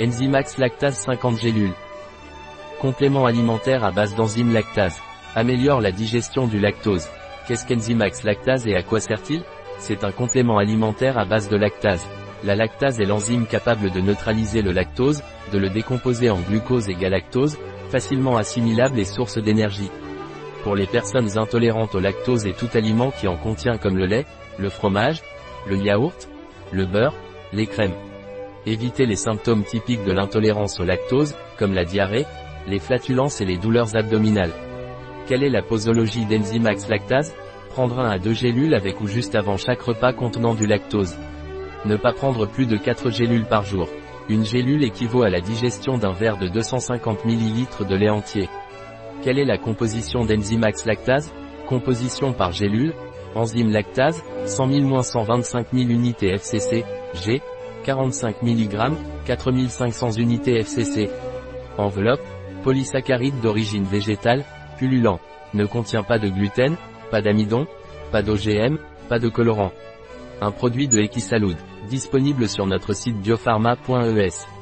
Enzymax lactase 50 gélules. Complément alimentaire à base d'enzyme lactase. Améliore la digestion du lactose. Qu'est-ce qu'Enzymax lactase et à quoi sert-il? C'est un complément alimentaire à base de lactase. La lactase est l'enzyme capable de neutraliser le lactose, de le décomposer en glucose et galactose, facilement assimilable et source d'énergie. Pour les personnes intolérantes au lactose et tout aliment qui en contient comme le lait, le fromage, le yaourt, le beurre, les crèmes. Évitez les symptômes typiques de l'intolérance au lactose, comme la diarrhée, les flatulences et les douleurs abdominales. Quelle est la posologie d'Enzymax lactase? Prendre un à deux gélules avec ou juste avant chaque repas contenant du lactose. Ne pas prendre plus de 4 gélules par jour. Une gélule équivaut à la digestion d'un verre de 250 ml de lait entier. Quelle est la composition d'Enzymax lactase? Composition par gélule, enzyme lactase, 100 000-125 000 unités FCC, G, 45 mg, 4500 unités FCC. Enveloppe, polysaccharide d'origine végétale, pullulant. Ne contient pas de gluten, pas d'amidon, pas d'OGM, pas de colorant. Un produit de Equisalud, disponible sur notre site biopharma.es.